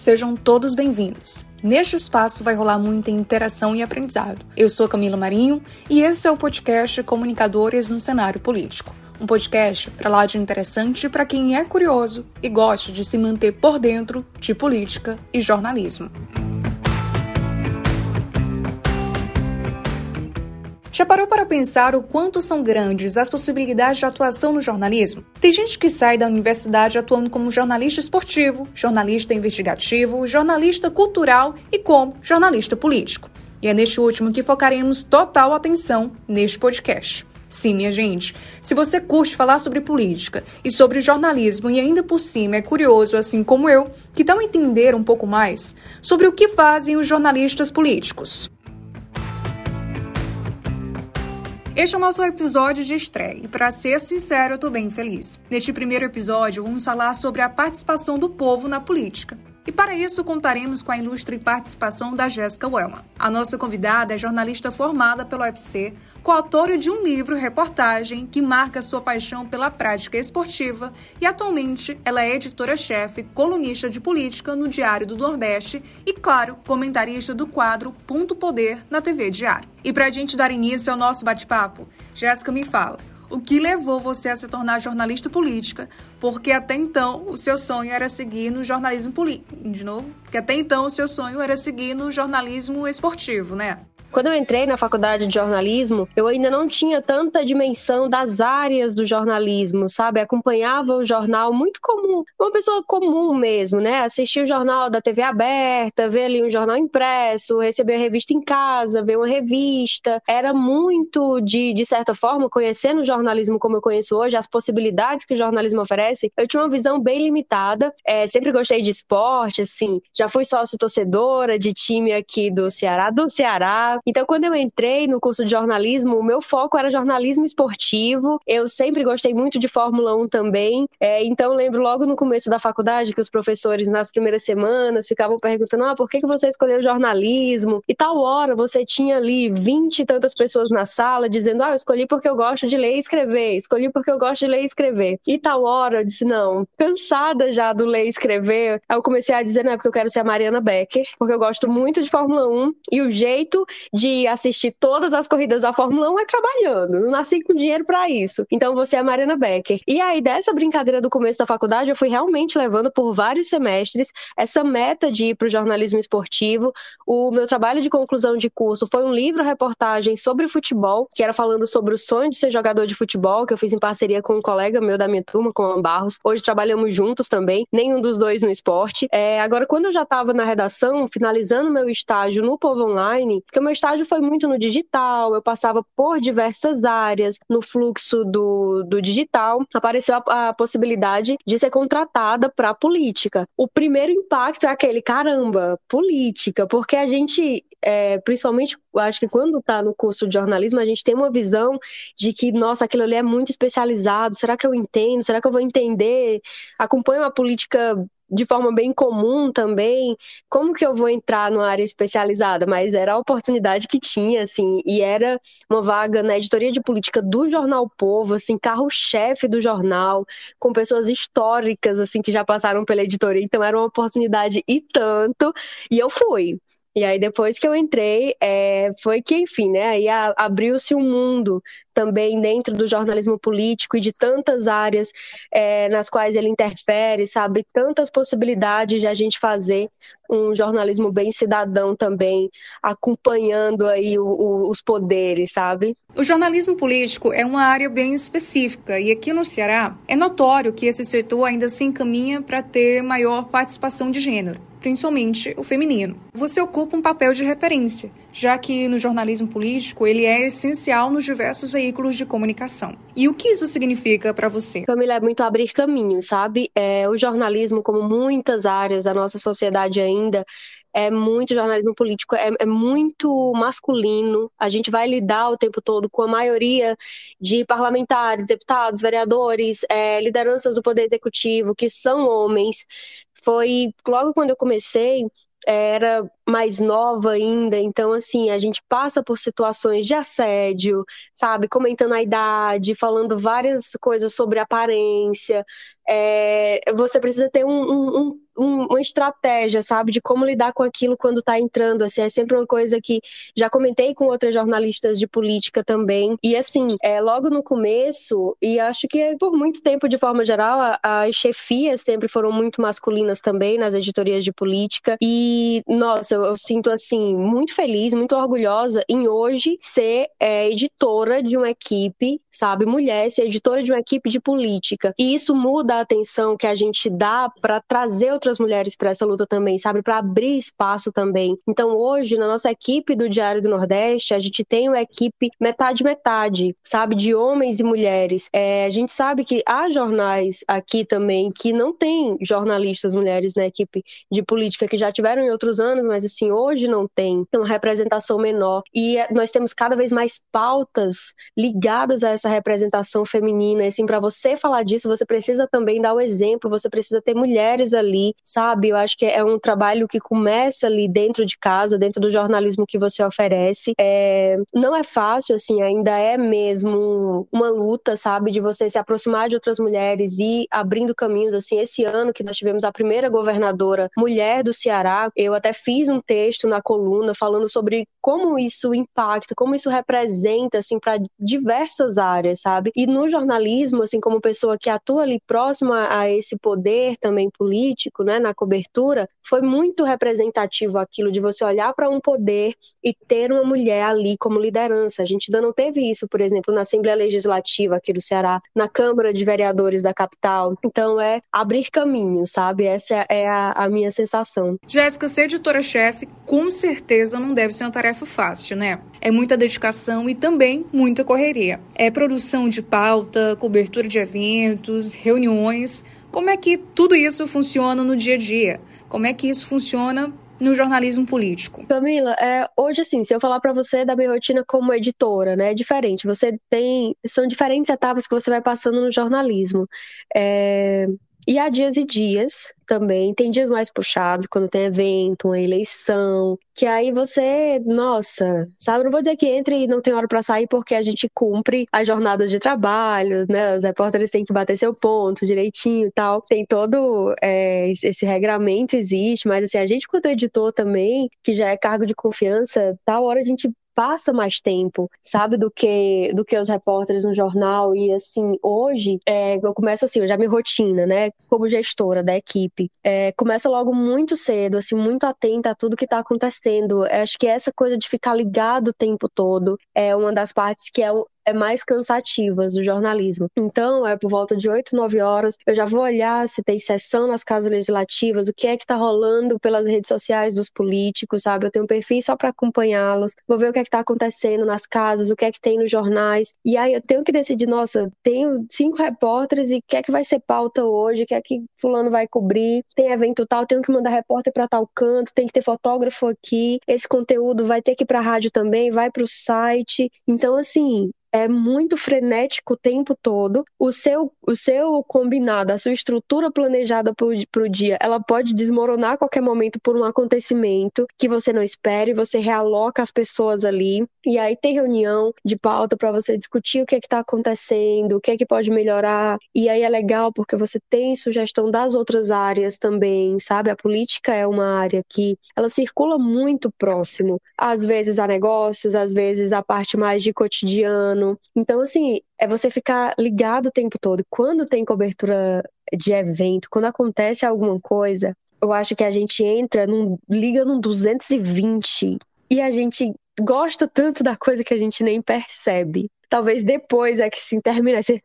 Sejam todos bem-vindos. Neste espaço vai rolar muita interação e aprendizado. Eu sou Camila Marinho e esse é o podcast Comunicadores no Cenário Político. Um podcast para lá de interessante para quem é curioso e gosta de se manter por dentro de política e jornalismo. Já parou para pensar o quanto são grandes as possibilidades de atuação no jornalismo? Tem gente que sai da universidade atuando como jornalista esportivo, jornalista investigativo, jornalista cultural e como jornalista político. E é neste último que focaremos total atenção neste podcast. Sim, minha gente, se você curte falar sobre política e sobre jornalismo e ainda por cima é curioso, assim como eu, que tal entender um pouco mais sobre o que fazem os jornalistas políticos? Este é o nosso episódio de estreia e, para ser sincero, eu tô bem feliz. Neste primeiro episódio, vamos falar sobre a participação do povo na política. E para isso contaremos com a ilustre participação da Jéssica Wellman. A nossa convidada é jornalista formada pelo UFC, coautora de um livro reportagem que marca sua paixão pela prática esportiva e atualmente ela é editora-chefe, colunista de política no Diário do Nordeste e, claro, comentarista do quadro Ponto Poder na TV Diário. E para a gente dar início ao nosso bate-papo, Jéssica me fala o que levou você a se tornar jornalista política, porque até então o seu sonho era seguir no jornalismo político. De novo, porque até então o seu sonho era seguir no jornalismo esportivo, né? Quando eu entrei na faculdade de jornalismo, eu ainda não tinha tanta dimensão das áreas do jornalismo, sabe? Acompanhava o jornal muito comum, uma pessoa comum mesmo, né? Assistia o jornal da TV aberta, ver ali um jornal impresso, receber a revista em casa, ver uma revista. Era muito, de, de certa forma, conhecendo o jornalismo como eu conheço hoje, as possibilidades que o jornalismo oferece, eu tinha uma visão bem limitada. É, sempre gostei de esporte, assim, já fui sócio torcedora de time aqui do Ceará, do Ceará, então, quando eu entrei no curso de jornalismo, o meu foco era jornalismo esportivo. Eu sempre gostei muito de Fórmula 1 também. É, então, lembro logo no começo da faculdade que os professores, nas primeiras semanas, ficavam perguntando: ah, por que, que você escolheu jornalismo? E tal hora você tinha ali vinte e tantas pessoas na sala dizendo: ah, eu escolhi porque eu gosto de ler e escrever, escolhi porque eu gosto de ler e escrever. E tal hora eu disse: não, cansada já do ler e escrever, aí eu comecei a dizer: não, é porque eu quero ser a Mariana Becker, porque eu gosto muito de Fórmula 1 e o jeito de assistir todas as corridas da Fórmula 1 é trabalhando. Não nasci com dinheiro para isso. Então você é a Mariana Becker. E aí, dessa brincadeira do começo da faculdade, eu fui realmente levando por vários semestres essa meta de ir para o jornalismo esportivo. O meu trabalho de conclusão de curso foi um livro-reportagem sobre futebol, que era falando sobre o sonho de ser jogador de futebol, que eu fiz em parceria com um colega meu da minha turma, com o Barros. Hoje trabalhamos juntos também, nenhum dos dois no esporte. É, agora, quando eu já estava na redação, finalizando meu estágio no Povo Online, que o meu estágio foi muito no digital, eu passava por diversas áreas no fluxo do, do digital, apareceu a, a possibilidade de ser contratada para política. O primeiro impacto é aquele, caramba, política, porque a gente, é, principalmente, acho que quando está no curso de jornalismo, a gente tem uma visão de que, nossa, aquilo ali é muito especializado, será que eu entendo? Será que eu vou entender? Acompanho a política de forma bem comum também, como que eu vou entrar numa área especializada? Mas era a oportunidade que tinha, assim, e era uma vaga na editoria de política do Jornal Povo, assim, carro-chefe do jornal, com pessoas históricas, assim, que já passaram pela editoria, então era uma oportunidade e tanto, e eu fui. E aí, depois que eu entrei, é, foi que, enfim, né? Aí abriu-se um mundo também dentro do jornalismo político e de tantas áreas é, nas quais ele interfere, sabe? Tantas possibilidades de a gente fazer um jornalismo bem cidadão também, acompanhando aí o, o, os poderes, sabe? O jornalismo político é uma área bem específica e aqui no Ceará é notório que esse setor ainda se encaminha para ter maior participação de gênero principalmente o feminino. Você ocupa um papel de referência, já que no jornalismo político ele é essencial nos diversos veículos de comunicação. E o que isso significa para você? Camila, é muito abrir caminho, sabe? É, o jornalismo, como muitas áreas da nossa sociedade ainda, é muito jornalismo político, é, é, muito masculino. A gente vai lidar o tempo todo com a maioria de parlamentares, deputados, vereadores, é, lideranças do poder executivo que são homens. Foi logo quando eu comecei, era mais nova ainda, então assim, a gente passa por situações de assédio, sabe, comentando a idade, falando várias coisas sobre aparência. É, você precisa ter um, um, um, uma estratégia, sabe, de como lidar com aquilo quando está entrando. Assim, é sempre uma coisa que já comentei com outras jornalistas de política também. E assim, é, logo no começo, e acho que por muito tempo, de forma geral, as chefias sempre foram muito masculinas também nas editorias de política. E, nossa, eu, eu sinto assim, muito feliz, muito orgulhosa em hoje ser é, editora de uma equipe, sabe, mulher, ser editora de uma equipe de política. E isso muda a atenção que a gente dá para trazer outras mulheres para essa luta também, sabe, para abrir espaço também. Então, hoje, na nossa equipe do Diário do Nordeste, a gente tem uma equipe metade-metade, sabe, de homens e mulheres. É, a gente sabe que há jornais aqui também que não tem jornalistas mulheres na equipe de política que já tiveram em outros anos, mas assim, hoje não tem. Uma representação menor. E é, nós temos cada vez mais pautas ligadas a essa representação feminina. E, assim, para você falar disso, você precisa também dar o exemplo, você precisa ter mulheres ali, sabe? Eu acho que é um trabalho que começa ali dentro de casa, dentro do jornalismo que você oferece. É, não é fácil, assim, ainda é mesmo uma luta, sabe? De você se aproximar de outras mulheres e abrindo caminhos, assim. Esse ano que nós tivemos a primeira governadora mulher do Ceará, eu até fiz um texto na coluna falando sobre como isso impacta, como isso representa, assim, para diversas áreas, sabe? E no jornalismo, assim, como pessoa que atua ali próxima a esse poder também político, né, na cobertura, foi muito representativo aquilo de você olhar para um poder e ter uma mulher ali como liderança. A gente ainda não teve isso, por exemplo, na Assembleia Legislativa aqui do Ceará, na Câmara de Vereadores da capital. Então é abrir caminho, sabe? Essa é a, a minha sensação. Jéssica, ser editora-chefe com certeza não deve ser uma tarefa fácil, né? É muita dedicação e também muita correria. É produção de pauta, cobertura de eventos, reuniões. Como é que tudo isso funciona no dia a dia? Como é que isso funciona no jornalismo político? Camila, é, hoje assim, se eu falar para você da minha rotina como editora, né, é diferente. Você tem, são diferentes etapas que você vai passando no jornalismo. É, e há dias e dias também. Tem dias mais puxados, quando tem evento, uma eleição, que aí você, nossa, sabe? Não vou dizer que entre e não tem hora para sair, porque a gente cumpre as jornadas de trabalho, né? Os repórteres têm que bater seu ponto direitinho e tal. Tem todo é, esse regramento, existe, mas assim, a gente, quanto editor também, que já é cargo de confiança, tal hora a gente passa mais tempo, sabe, do que do que os repórteres no jornal. E assim, hoje, é, eu começo assim, eu já me rotina, né, como gestora da equipe. É, começa logo muito cedo, assim, muito atenta a tudo que está acontecendo. acho que essa coisa de ficar ligado o tempo todo é uma das partes que é é mais cansativas do jornalismo. Então, é por volta de 8, 9 horas, eu já vou olhar se tem sessão nas casas legislativas, o que é que tá rolando pelas redes sociais dos políticos, sabe? Eu tenho um perfil só para acompanhá-los, vou ver o que é que tá acontecendo nas casas, o que é que tem nos jornais. E aí eu tenho que decidir, nossa, tenho cinco repórteres e o que é que vai ser pauta hoje, o que é que fulano vai cobrir, tem evento tal, tenho que mandar repórter para tal canto, tem que ter fotógrafo aqui, esse conteúdo vai ter que ir para rádio também, vai para o site. Então, assim, é muito frenético o tempo todo. O seu, o seu combinado, a sua estrutura planejada para o dia, ela pode desmoronar a qualquer momento por um acontecimento que você não espere, você realoca as pessoas ali. E aí tem reunião de pauta para você discutir o que é está acontecendo, o que é que pode melhorar. E aí é legal porque você tem sugestão das outras áreas também, sabe? A política é uma área que ela circula muito próximo. Às vezes a negócios, às vezes a parte mais de cotidiano ano. Então, assim, é você ficar ligado o tempo todo. Quando tem cobertura de evento, quando acontece alguma coisa, eu acho que a gente entra, num, liga num 220 e a gente gosta tanto da coisa que a gente nem percebe. Talvez depois é que se termina, assim,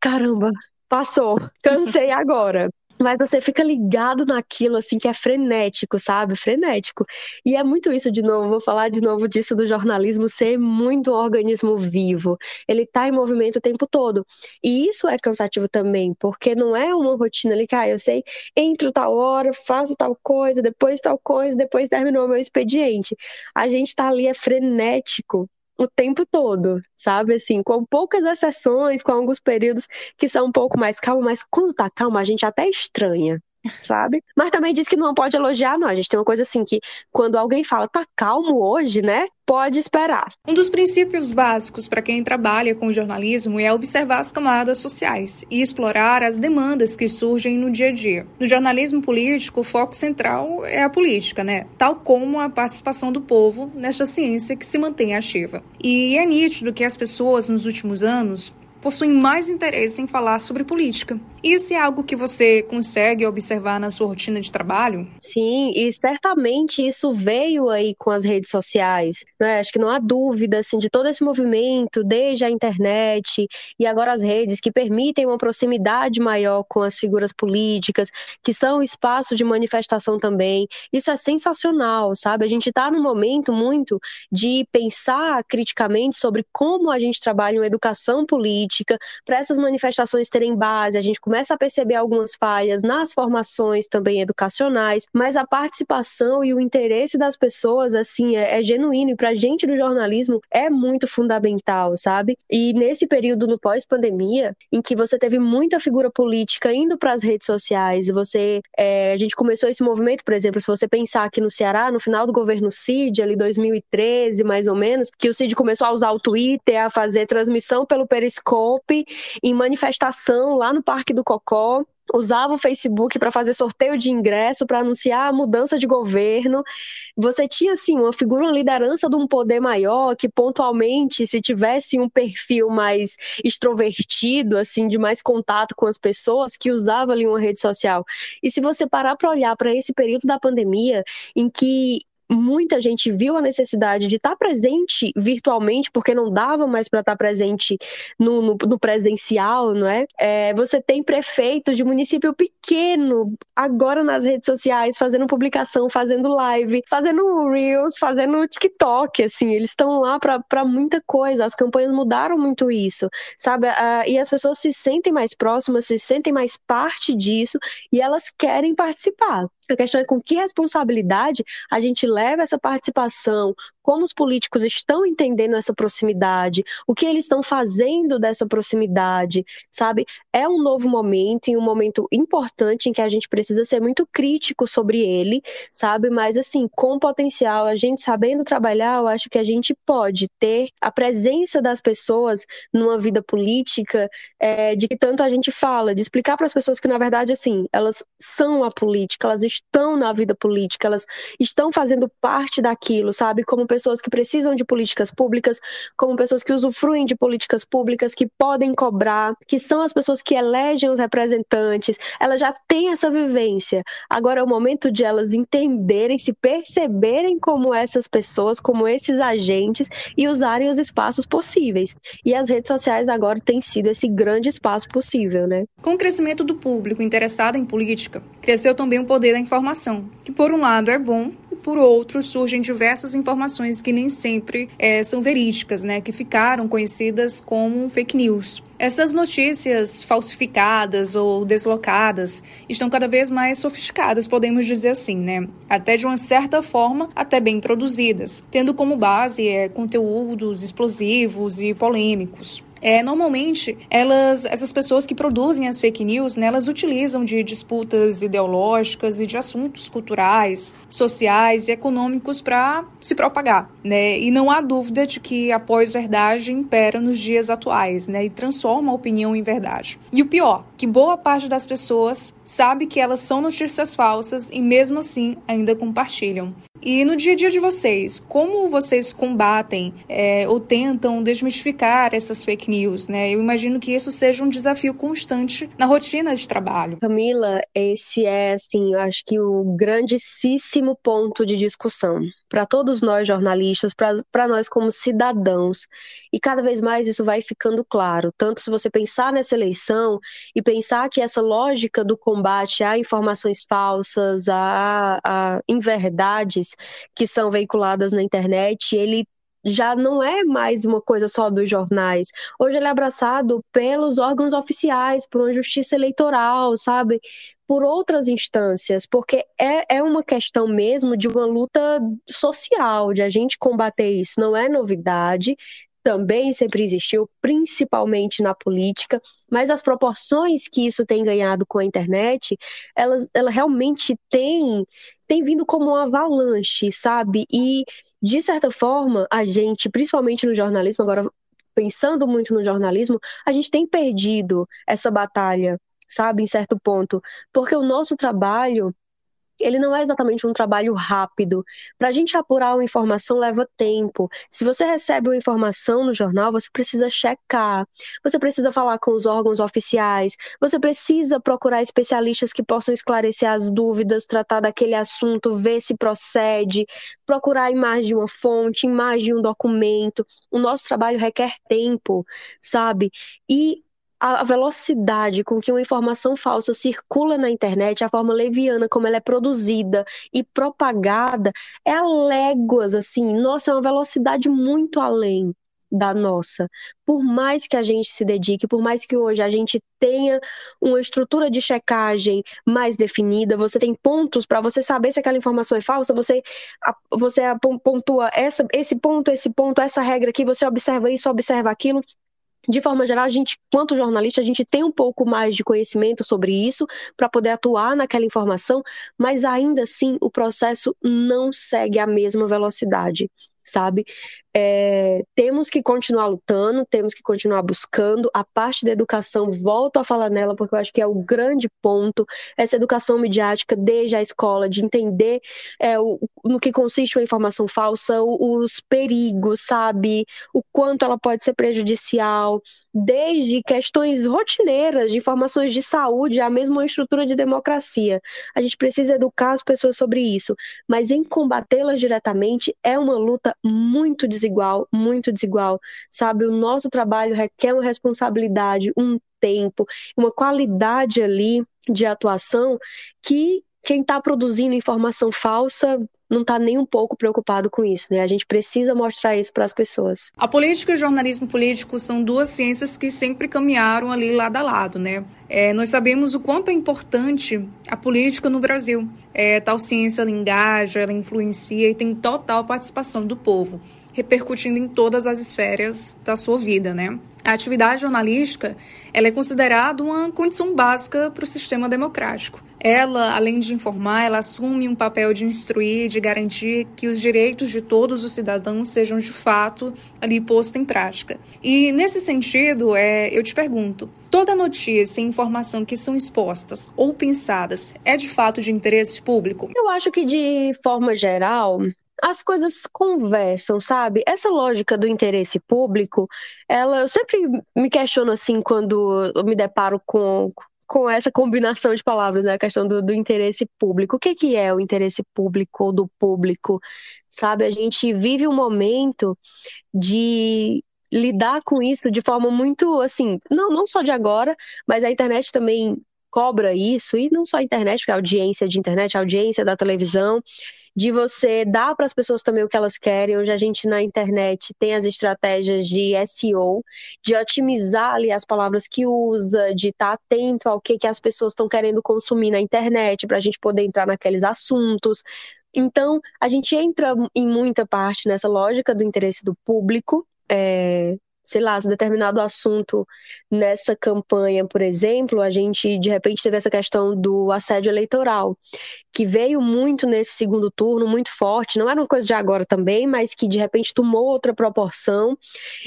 caramba, passou, cansei agora mas você fica ligado naquilo, assim, que é frenético, sabe? Frenético. E é muito isso, de novo, vou falar de novo disso do jornalismo ser muito um organismo vivo. Ele tá em movimento o tempo todo. E isso é cansativo também, porque não é uma rotina ali que, ah, eu sei, entro tal hora, faço tal coisa, depois tal coisa, depois terminou meu expediente. A gente tá ali, é frenético o tempo todo, sabe? Assim, com poucas exceções, com alguns períodos que são um pouco mais calmos, mas quando tá calmo, a gente até estranha. Sabe? Mas também diz que não pode elogiar, não. A gente tem uma coisa assim que quando alguém fala, tá calmo hoje, né? Pode esperar. Um dos princípios básicos para quem trabalha com jornalismo é observar as camadas sociais e explorar as demandas que surgem no dia a dia. No jornalismo político, o foco central é a política, né? Tal como a participação do povo nesta ciência que se mantém ativa. E é nítido que as pessoas nos últimos anos possuem mais interesse em falar sobre política. Isso é algo que você consegue observar na sua rotina de trabalho? Sim, e certamente isso veio aí com as redes sociais. Né? Acho que não há dúvida assim, de todo esse movimento, desde a internet e agora as redes, que permitem uma proximidade maior com as figuras políticas, que são espaço de manifestação também. Isso é sensacional, sabe? A gente está num momento muito de pensar criticamente sobre como a gente trabalha uma educação política, para essas manifestações terem base, a gente começa a perceber algumas falhas nas formações também educacionais, mas a participação e o interesse das pessoas, assim, é, é genuíno e para a gente do jornalismo é muito fundamental, sabe? E nesse período no pós-pandemia, em que você teve muita figura política indo para as redes sociais, você, é, a gente começou esse movimento, por exemplo, se você pensar aqui no Ceará, no final do governo Cid, ali 2013, mais ou menos, que o Cid começou a usar o Twitter, a fazer transmissão pelo Periscope em manifestação lá no Parque do Cocó usava o Facebook para fazer sorteio de ingresso, para anunciar a mudança de governo. Você tinha assim uma figura, uma liderança de um poder maior que pontualmente, se tivesse um perfil mais extrovertido, assim, de mais contato com as pessoas, que usava ali uma rede social. E se você parar para olhar para esse período da pandemia, em que muita gente viu a necessidade de estar presente virtualmente, porque não dava mais para estar presente no, no, no, presencial, não é? é? Você tem prefeitos de município pequeno agora nas redes sociais fazendo publicação, fazendo live, fazendo reels, fazendo TikTok, assim, eles estão lá para muita coisa. As campanhas mudaram muito isso, sabe? e as pessoas se sentem mais próximas, se sentem mais parte disso e elas querem participar. A questão é com que responsabilidade a gente leva essa participação, como os políticos estão entendendo essa proximidade, o que eles estão fazendo dessa proximidade, sabe? É um novo momento e um momento importante em que a gente precisa ser muito crítico sobre ele, sabe? Mas assim, com potencial, a gente sabendo trabalhar, eu acho que a gente pode ter a presença das pessoas numa vida política, é, de que tanto a gente fala, de explicar para as pessoas que na verdade assim, elas são a política, elas estão na vida política, elas estão fazendo parte daquilo, sabe? Como pessoas que precisam de políticas públicas, como pessoas que usufruem de políticas públicas, que podem cobrar, que são as pessoas que elegem os representantes, elas já têm essa vivência. Agora é o momento de elas entenderem, se perceberem como essas pessoas, como esses agentes e usarem os espaços possíveis. E as redes sociais agora têm sido esse grande espaço possível, né? Com o crescimento do público interessado em política, cresceu também o poder da informação, que por um lado é bom por outro, surgem diversas informações que nem sempre é, são verídicas, né, que ficaram conhecidas como fake news. Essas notícias falsificadas ou deslocadas estão cada vez mais sofisticadas, podemos dizer assim, né? Até de uma certa forma, até bem produzidas, tendo como base é, conteúdos explosivos e polêmicos. É, normalmente, elas, essas pessoas que produzem as fake news, né, elas utilizam de disputas ideológicas e de assuntos culturais, sociais e econômicos para se propagar, né? E não há dúvida de que a pós-verdade impera nos dias atuais, né? E transforma a opinião em verdade. E o pior, que boa parte das pessoas sabe que elas são notícias falsas e mesmo assim ainda compartilham. E no dia a dia de vocês, como vocês combatem é, ou tentam desmistificar essas fake news, né? Eu imagino que isso seja um desafio constante na rotina de trabalho. Camila, esse é, assim, eu acho que o grandíssimo ponto de discussão para todos nós jornalistas, para nós como cidadãos. E cada vez mais isso vai ficando claro. Tanto se você pensar nessa eleição e pensar que essa lógica do combate a informações falsas, a, a inverdades que são veiculadas na internet, ele já não é mais uma coisa só dos jornais. Hoje ele é abraçado pelos órgãos oficiais, por uma justiça eleitoral, sabe? Por outras instâncias, porque é, é uma questão mesmo de uma luta social, de a gente combater isso. Não é novidade, também sempre existiu, principalmente na política, mas as proporções que isso tem ganhado com a internet, ela, ela realmente tem, tem vindo como uma avalanche, sabe? E, de certa forma, a gente, principalmente no jornalismo, agora pensando muito no jornalismo, a gente tem perdido essa batalha, sabe, em certo ponto, porque o nosso trabalho ele não é exatamente um trabalho rápido. Para a gente apurar uma informação leva tempo. Se você recebe uma informação no jornal, você precisa checar, você precisa falar com os órgãos oficiais, você precisa procurar especialistas que possam esclarecer as dúvidas, tratar daquele assunto, ver se procede, procurar em mais de uma fonte, em mais de um documento. O nosso trabalho requer tempo, sabe? E a velocidade com que uma informação falsa circula na internet, a forma leviana como ela é produzida e propagada, é a léguas, assim, nossa, é uma velocidade muito além da nossa. Por mais que a gente se dedique, por mais que hoje a gente tenha uma estrutura de checagem mais definida, você tem pontos para você saber se aquela informação é falsa, você você pontua essa, esse ponto, esse ponto, essa regra aqui, você observa isso, observa aquilo de forma geral, a gente, quanto jornalista, a gente tem um pouco mais de conhecimento sobre isso para poder atuar naquela informação, mas ainda assim o processo não segue a mesma velocidade sabe? É, temos que continuar lutando, temos que continuar buscando. A parte da educação, volto a falar nela, porque eu acho que é o grande ponto, essa educação midiática desde a escola, de entender é, o, no que consiste uma informação falsa, os perigos, sabe? O quanto ela pode ser prejudicial, desde questões rotineiras de informações de saúde, a mesma estrutura de democracia. A gente precisa educar as pessoas sobre isso, mas em combatê-las diretamente é uma luta muito desigual, muito desigual, sabe? O nosso trabalho requer uma responsabilidade, um tempo, uma qualidade ali de atuação que quem está produzindo informação falsa não está nem um pouco preocupado com isso, né? A gente precisa mostrar isso para as pessoas. A política e o jornalismo político são duas ciências que sempre caminharam ali lado a lado, né? É, nós sabemos o quanto é importante a política no Brasil. É, tal ciência ela engaja, ela influencia e tem total participação do povo, repercutindo em todas as esferas da sua vida, né? A atividade jornalística ela é considerada uma condição básica para o sistema democrático. Ela, além de informar, ela assume um papel de instruir, de garantir que os direitos de todos os cidadãos sejam de fato ali postos em prática. E nesse sentido, é, eu te pergunto: toda notícia e informação que são expostas ou pensadas é de fato de interesse público? Eu acho que de forma geral, as coisas conversam, sabe? Essa lógica do interesse público, ela eu sempre me questiono assim quando eu me deparo com com essa combinação de palavras, né? A questão do, do interesse público. O que, que é o interesse público ou do público? Sabe, a gente vive um momento de lidar com isso de forma muito assim, não, não só de agora, mas a internet também cobra isso, e não só a internet, porque a audiência de internet, a audiência da televisão, de você dar para as pessoas também o que elas querem. Hoje a gente na internet tem as estratégias de SEO, de otimizar ali as palavras que usa, de estar tá atento ao que, que as pessoas estão querendo consumir na internet, para a gente poder entrar naqueles assuntos. Então, a gente entra em muita parte nessa lógica do interesse do público, é, sei lá, se determinado assunto nessa campanha, por exemplo, a gente de repente teve essa questão do assédio eleitoral, que veio muito nesse segundo turno, muito forte, não era uma coisa de agora também, mas que de repente tomou outra proporção,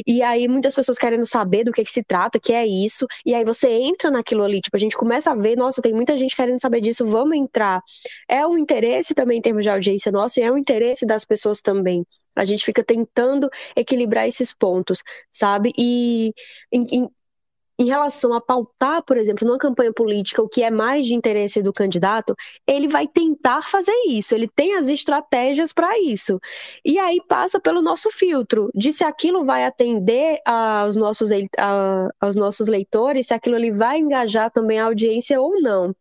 e aí muitas pessoas querendo saber do que, que se trata, que é isso, e aí você entra naquilo ali, tipo, a gente começa a ver, nossa, tem muita gente querendo saber disso, vamos entrar. É um interesse também em termos de audiência nosso, e é um interesse das pessoas também. A gente fica tentando equilibrar esses pontos, sabe? E em, em, em, relação a pautar, por exemplo, numa campanha política, o que é mais de interesse do candidato, ele vai tentar fazer isso, ele tem as estratégias para isso. E aí passa pelo nosso filtro, de se aquilo vai atender aos nossos, a, aos nossos leitores, se aquilo ali vai engajar também a audiência ou não.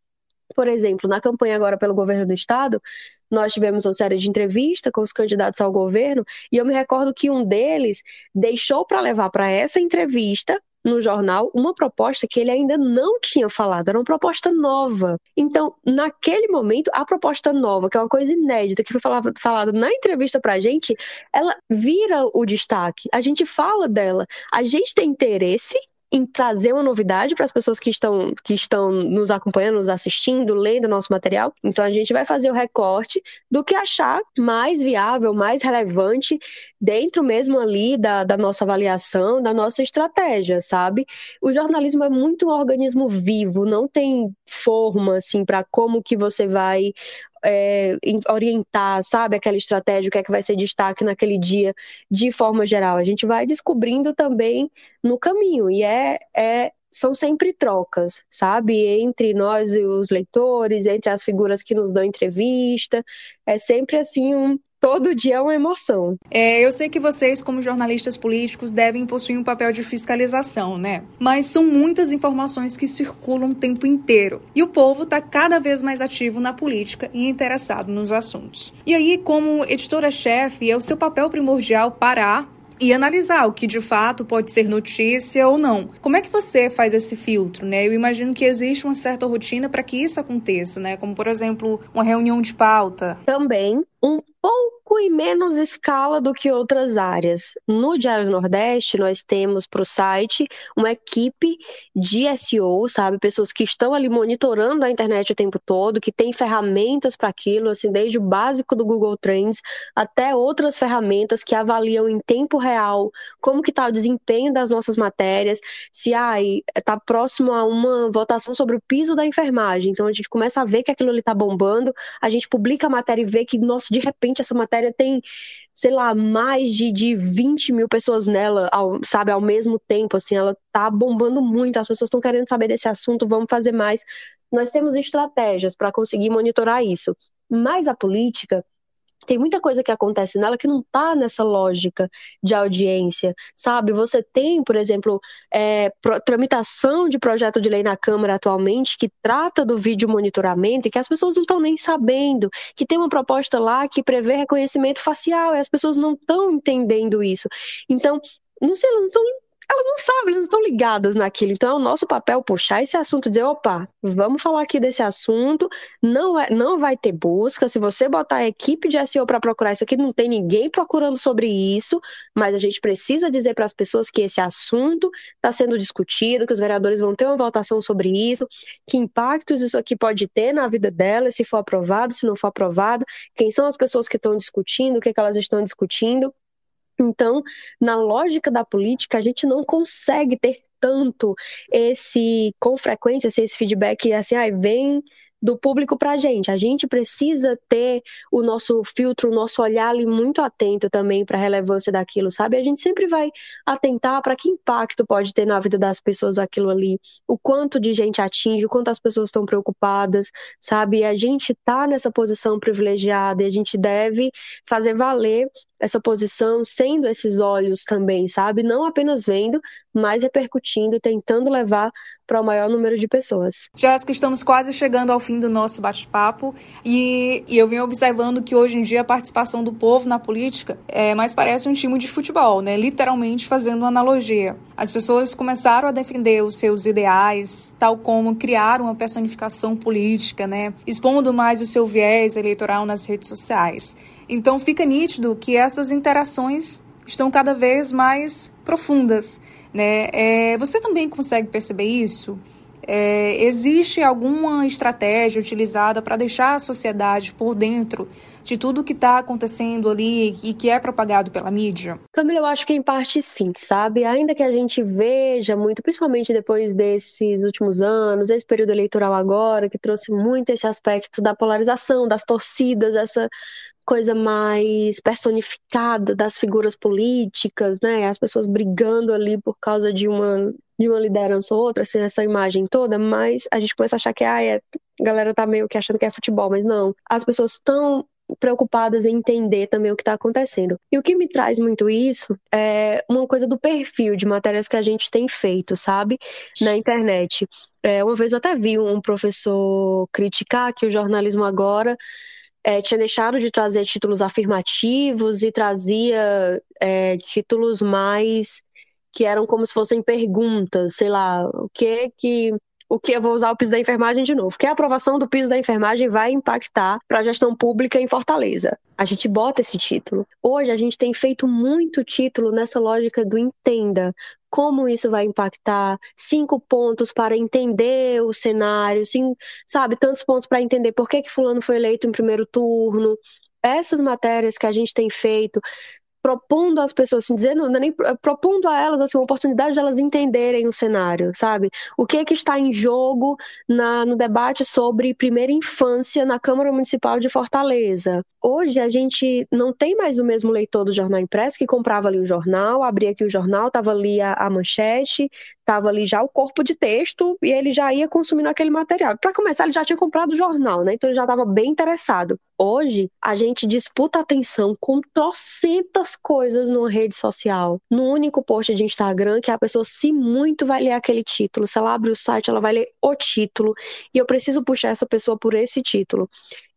Por exemplo, na campanha agora pelo governo do estado, nós tivemos uma série de entrevistas com os candidatos ao governo e eu me recordo que um deles deixou para levar para essa entrevista no jornal uma proposta que ele ainda não tinha falado, era uma proposta nova. Então, naquele momento, a proposta nova, que é uma coisa inédita, que foi falado, falado na entrevista pra gente, ela vira o destaque. A gente fala dela. A gente tem interesse em trazer uma novidade para as pessoas que estão, que estão nos acompanhando, nos assistindo, lendo nosso material. Então a gente vai fazer o recorte do que achar mais viável, mais relevante dentro mesmo ali da, da nossa avaliação, da nossa estratégia, sabe? O jornalismo é muito um organismo vivo, não tem forma assim para como que você vai é, orientar, sabe, aquela estratégia, o que é que vai ser destaque naquele dia, de forma geral. A gente vai descobrindo também no caminho, e é, é são sempre trocas, sabe? Entre nós e os leitores, entre as figuras que nos dão entrevista. É sempre assim um, todo dia é uma emoção. É, eu sei que vocês, como jornalistas políticos, devem possuir um papel de fiscalização, né? Mas são muitas informações que circulam o tempo inteiro. E o povo está cada vez mais ativo na política e interessado nos assuntos. E aí, como editora-chefe, é o seu papel primordial parar e analisar o que de fato pode ser notícia ou não. Como é que você faz esse filtro, né? Eu imagino que existe uma certa rotina para que isso aconteça, né? Como por exemplo, uma reunião de pauta. Também um pouco em menos escala do que outras áreas. No Diário do Nordeste, nós temos para o site uma equipe de SEO, sabe? Pessoas que estão ali monitorando a internet o tempo todo, que tem ferramentas para aquilo, assim, desde o básico do Google Trends até outras ferramentas que avaliam em tempo real como que está o desempenho das nossas matérias, se ai, está próximo a uma votação sobre o piso da enfermagem. Então a gente começa a ver que aquilo ali está bombando, a gente publica a matéria e vê que, nossa, de repente essa matéria tem, sei lá, mais de, de 20 mil pessoas nela, ao, sabe, ao mesmo tempo, assim, ela tá bombando muito, as pessoas estão querendo saber desse assunto, vamos fazer mais. Nós temos estratégias para conseguir monitorar isso. Mas a política, tem muita coisa que acontece nela que não está nessa lógica de audiência, sabe? Você tem, por exemplo, é, tramitação de projeto de lei na Câmara atualmente que trata do vídeo monitoramento e que as pessoas não estão nem sabendo, que tem uma proposta lá que prevê reconhecimento facial e as pessoas não estão entendendo isso. Então, não sei, elas não estão elas não sabem, elas não estão ligadas naquilo. Então é o nosso papel puxar esse assunto e dizer, opa, vamos falar aqui desse assunto, não, é, não vai ter busca. Se você botar a equipe de SEO para procurar isso aqui, não tem ninguém procurando sobre isso, mas a gente precisa dizer para as pessoas que esse assunto está sendo discutido, que os vereadores vão ter uma votação sobre isso, que impactos isso aqui pode ter na vida delas, se for aprovado, se não for aprovado, quem são as pessoas que estão discutindo, o que, é que elas estão discutindo. Então, na lógica da política, a gente não consegue ter tanto esse, com frequência, esse feedback assim, ah, vem do público para a gente. A gente precisa ter o nosso filtro, o nosso olhar ali muito atento também para a relevância daquilo, sabe? A gente sempre vai atentar para que impacto pode ter na vida das pessoas aquilo ali, o quanto de gente atinge, o quanto as pessoas estão preocupadas, sabe? A gente está nessa posição privilegiada e a gente deve fazer valer essa posição sendo esses olhos também, sabe? Não apenas vendo, mas repercutindo, tentando levar para o maior número de pessoas. Jéssica, estamos quase chegando ao fim do nosso bate-papo e, e, eu venho observando que hoje em dia a participação do povo na política é mais parece um time de futebol, né? Literalmente fazendo uma analogia. As pessoas começaram a defender os seus ideais, tal como criar uma personificação política, né? Expondo mais o seu viés eleitoral nas redes sociais. Então fica nítido que essas interações estão cada vez mais profundas. Né? É, você também consegue perceber isso? É, existe alguma estratégia utilizada para deixar a sociedade por dentro de tudo que está acontecendo ali e que é propagado pela mídia? Camila, eu acho que em parte sim, sabe? Ainda que a gente veja muito, principalmente depois desses últimos anos, esse período eleitoral agora, que trouxe muito esse aspecto da polarização, das torcidas, essa coisa mais personificada das figuras políticas, né? As pessoas brigando ali por causa de uma de uma liderança ou outra, assim, essa imagem toda, mas a gente começa a achar que ah, é, a galera tá meio que achando que é futebol, mas não. As pessoas estão preocupadas em entender também o que está acontecendo. E o que me traz muito isso é uma coisa do perfil de matérias que a gente tem feito, sabe? Na internet. É, uma vez eu até vi um professor criticar que o jornalismo agora é, tinha deixado de trazer títulos afirmativos e trazia é, títulos mais que eram como se fossem perguntas, sei lá, o que que o que eu vou usar o piso da enfermagem de novo. Que a aprovação do piso da enfermagem vai impactar para a gestão pública em Fortaleza. A gente bota esse título. Hoje a gente tem feito muito título nessa lógica do entenda. Como isso vai impactar? Cinco pontos para entender o cenário, sim, sabe? Tantos pontos para entender por que, que fulano foi eleito em primeiro turno, essas matérias que a gente tem feito propondo às pessoas, assim, dizendo, é nem propondo a elas assim, uma oportunidade de elas entenderem o cenário, sabe? O que é que está em jogo na, no debate sobre primeira infância na Câmara Municipal de Fortaleza? Hoje a gente não tem mais o mesmo leitor do jornal impresso que comprava ali o jornal, abria aqui o jornal, estava ali a, a manchete, estava ali já o corpo de texto e ele já ia consumindo aquele material. Para começar, ele já tinha comprado o jornal, né? Então ele já estava bem interessado. Hoje, a gente disputa atenção com trocentas coisas numa rede social. No único post de Instagram, que a pessoa, se muito, vai ler aquele título. Se ela abre o site, ela vai ler o título. E eu preciso puxar essa pessoa por esse título.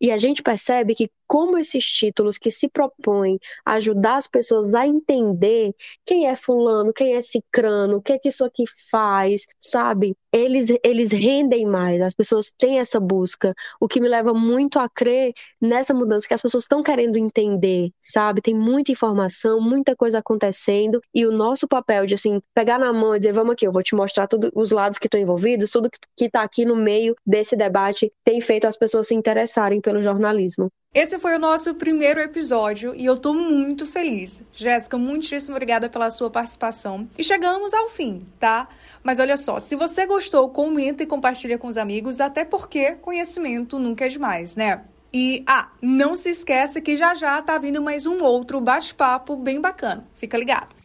E a gente percebe que, como esses títulos que se propõem ajudar as pessoas a entender quem é Fulano, quem é Cicrano, o que é que isso aqui faz, sabe? Eles, eles rendem mais, as pessoas têm essa busca, o que me leva muito a crer nessa mudança que as pessoas estão querendo entender, sabe? Tem muita informação, muita coisa acontecendo, e o nosso papel de, assim, pegar na mão e dizer, vamos aqui, eu vou te mostrar todos os lados que estão envolvidos, tudo que está aqui no meio desse debate tem feito as pessoas se interessarem pelo jornalismo. Esse foi o nosso primeiro episódio e eu tô muito feliz. Jéssica, muitíssimo obrigada pela sua participação. E chegamos ao fim, tá? Mas olha só, se você gostou, comenta e compartilha com os amigos, até porque conhecimento nunca é demais, né? E, ah, não se esqueça que já já tá vindo mais um outro bate-papo bem bacana. Fica ligado.